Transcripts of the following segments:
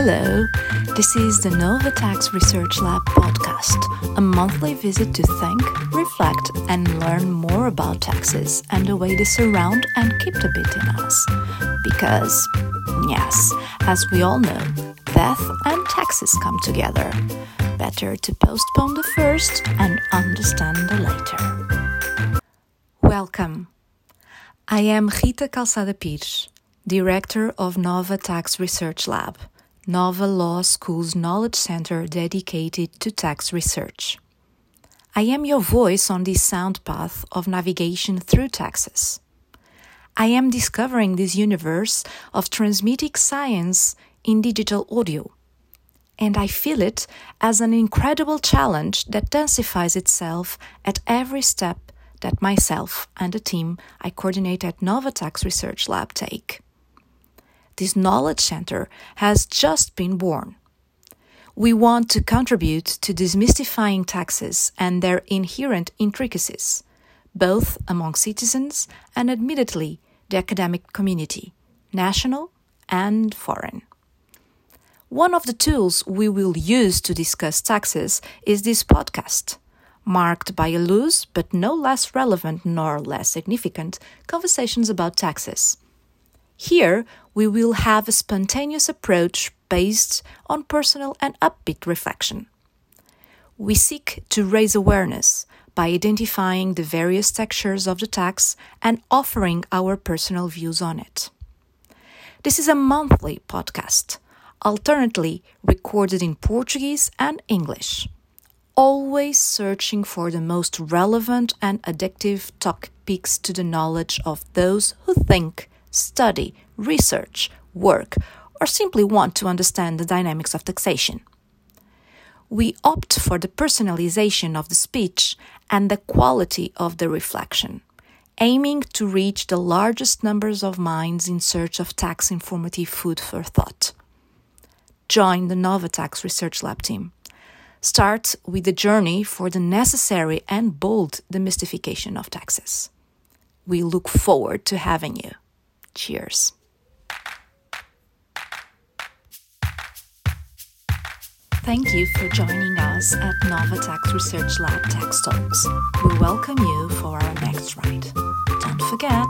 Hello, this is the Nova Tax Research Lab podcast, a monthly visit to think, reflect, and learn more about taxes and the way they surround and keep the bit in us. Because, yes, as we all know, death and taxes come together. Better to postpone the first and understand the later. Welcome. I am Rita Calçada Pires, Director of Nova Tax Research Lab Nova Law School's knowledge center dedicated to tax research. I am your voice on this sound path of navigation through taxes. I am discovering this universe of transmitting science in digital audio. And I feel it as an incredible challenge that densifies itself at every step that myself and the team I coordinate at Nova Tax Research Lab take this knowledge center has just been born. We want to contribute to demystifying taxes and their inherent intricacies, both among citizens and admittedly the academic community, national and foreign. One of the tools we will use to discuss taxes is this podcast, marked by a loose but no less relevant nor less significant conversations about taxes. Here, we will have a spontaneous approach based on personal and upbeat reflection. We seek to raise awareness by identifying the various textures of the tax and offering our personal views on it. This is a monthly podcast, alternately recorded in Portuguese and English, always searching for the most relevant and addictive topics to the knowledge of those who think study, research, work, or simply want to understand the dynamics of taxation. We opt for the personalization of the speech and the quality of the reflection, aiming to reach the largest numbers of minds in search of tax informative food for thought. Join the Nova Tax Research Lab team. Start with the journey for the necessary and bold demystification of taxes. We look forward to having you. Cheers. Thank you for joining us at Nova Tax Research Lab Tax Talks. We welcome you for our next ride. Don't forget,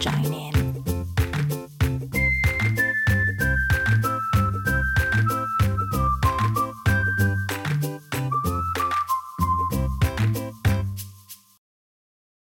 join in.